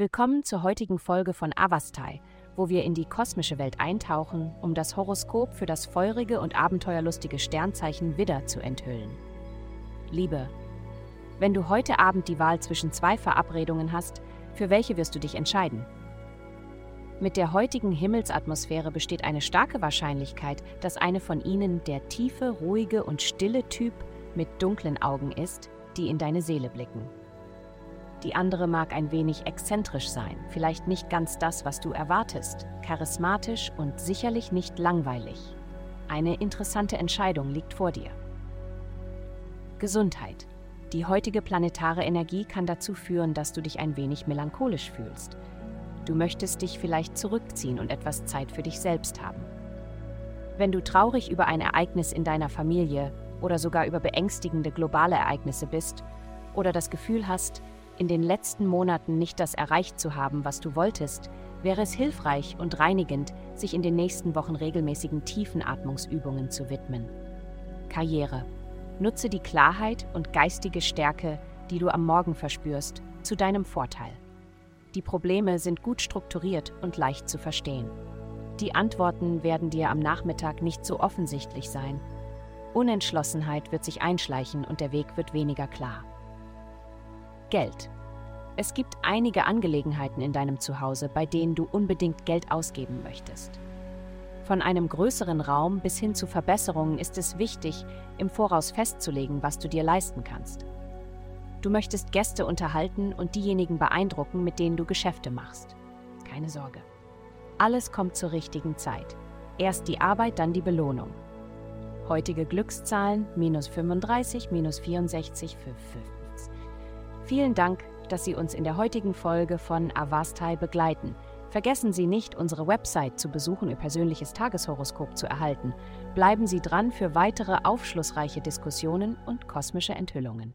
Willkommen zur heutigen Folge von Avastai, wo wir in die kosmische Welt eintauchen, um das Horoskop für das feurige und abenteuerlustige Sternzeichen Widder zu enthüllen. Liebe, wenn du heute Abend die Wahl zwischen zwei Verabredungen hast, für welche wirst du dich entscheiden? Mit der heutigen Himmelsatmosphäre besteht eine starke Wahrscheinlichkeit, dass eine von ihnen der tiefe, ruhige und stille Typ mit dunklen Augen ist, die in deine Seele blicken. Die andere mag ein wenig exzentrisch sein, vielleicht nicht ganz das, was du erwartest, charismatisch und sicherlich nicht langweilig. Eine interessante Entscheidung liegt vor dir. Gesundheit. Die heutige planetare Energie kann dazu führen, dass du dich ein wenig melancholisch fühlst. Du möchtest dich vielleicht zurückziehen und etwas Zeit für dich selbst haben. Wenn du traurig über ein Ereignis in deiner Familie oder sogar über beängstigende globale Ereignisse bist oder das Gefühl hast, in den letzten Monaten nicht das erreicht zu haben, was du wolltest, wäre es hilfreich und reinigend, sich in den nächsten Wochen regelmäßigen Tiefenatmungsübungen zu widmen. Karriere. Nutze die Klarheit und geistige Stärke, die du am Morgen verspürst, zu deinem Vorteil. Die Probleme sind gut strukturiert und leicht zu verstehen. Die Antworten werden dir am Nachmittag nicht so offensichtlich sein. Unentschlossenheit wird sich einschleichen und der Weg wird weniger klar. Geld. Es gibt einige Angelegenheiten in deinem Zuhause, bei denen du unbedingt Geld ausgeben möchtest. Von einem größeren Raum bis hin zu Verbesserungen ist es wichtig, im Voraus festzulegen, was du dir leisten kannst. Du möchtest Gäste unterhalten und diejenigen beeindrucken, mit denen du Geschäfte machst. Keine Sorge. Alles kommt zur richtigen Zeit. Erst die Arbeit, dann die Belohnung. Heutige Glückszahlen minus 35, minus 64 für 5. Vielen Dank, dass Sie uns in der heutigen Folge von Avastai begleiten. Vergessen Sie nicht, unsere Website zu besuchen, Ihr persönliches Tageshoroskop zu erhalten. Bleiben Sie dran für weitere aufschlussreiche Diskussionen und kosmische Enthüllungen.